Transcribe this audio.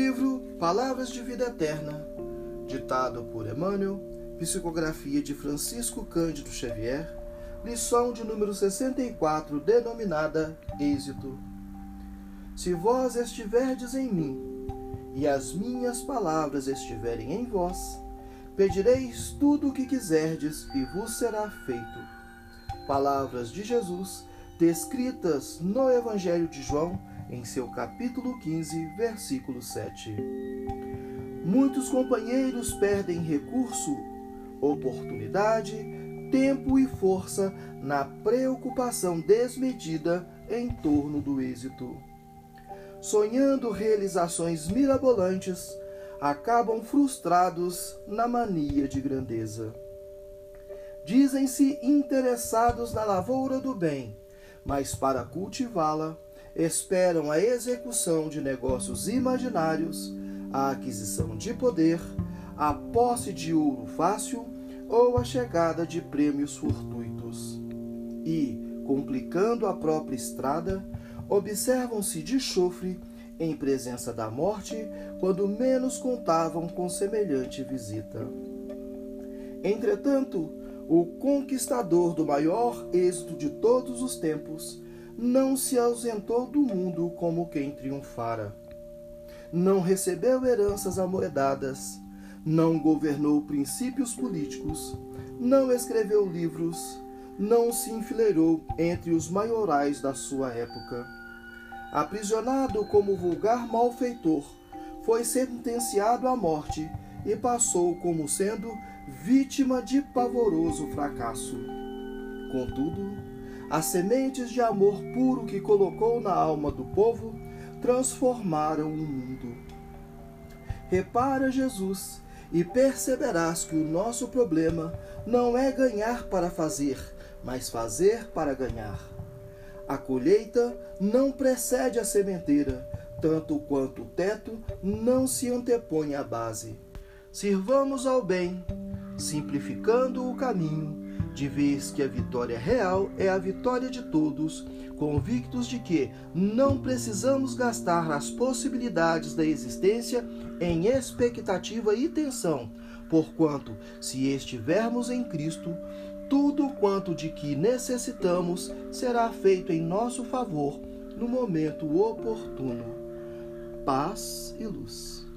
livro Palavras de Vida Eterna, ditado por Emmanuel, psicografia de Francisco Cândido Xavier, lição de número 64, denominada Êxito. Se vós estiverdes em mim, e as minhas palavras estiverem em vós, pedireis tudo o que quiserdes e vos será feito. Palavras de Jesus, descritas no Evangelho de João, em seu capítulo 15, versículo 7. Muitos companheiros perdem recurso, oportunidade, tempo e força na preocupação desmedida em torno do êxito. Sonhando realizações mirabolantes, acabam frustrados na mania de grandeza. Dizem-se interessados na lavoura do bem, mas para cultivá-la, esperam a execução de negócios imaginários, a aquisição de poder, a posse de ouro fácil ou a chegada de prêmios fortuitos. E, complicando a própria estrada, observam-se de chofre em presença da morte quando menos contavam com semelhante visita. Entretanto, o conquistador do maior êxito de todos os tempos não se ausentou do mundo como quem triunfara. Não recebeu heranças amoedadas, não governou princípios políticos, não escreveu livros, não se enfileirou entre os maiorais da sua época. Aprisionado como vulgar malfeitor, foi sentenciado à morte e passou como sendo vítima de pavoroso fracasso. Contudo, as sementes de amor puro que colocou na alma do povo transformaram o mundo. Repara, Jesus, e perceberás que o nosso problema não é ganhar para fazer, mas fazer para ganhar. A colheita não precede a sementeira, tanto quanto o teto não se antepõe à base. Sirvamos ao bem, simplificando o caminho de vez que a vitória real é a vitória de todos, convictos de que não precisamos gastar as possibilidades da existência em expectativa e tensão, porquanto, se estivermos em Cristo, tudo quanto de que necessitamos será feito em nosso favor no momento oportuno. Paz e luz.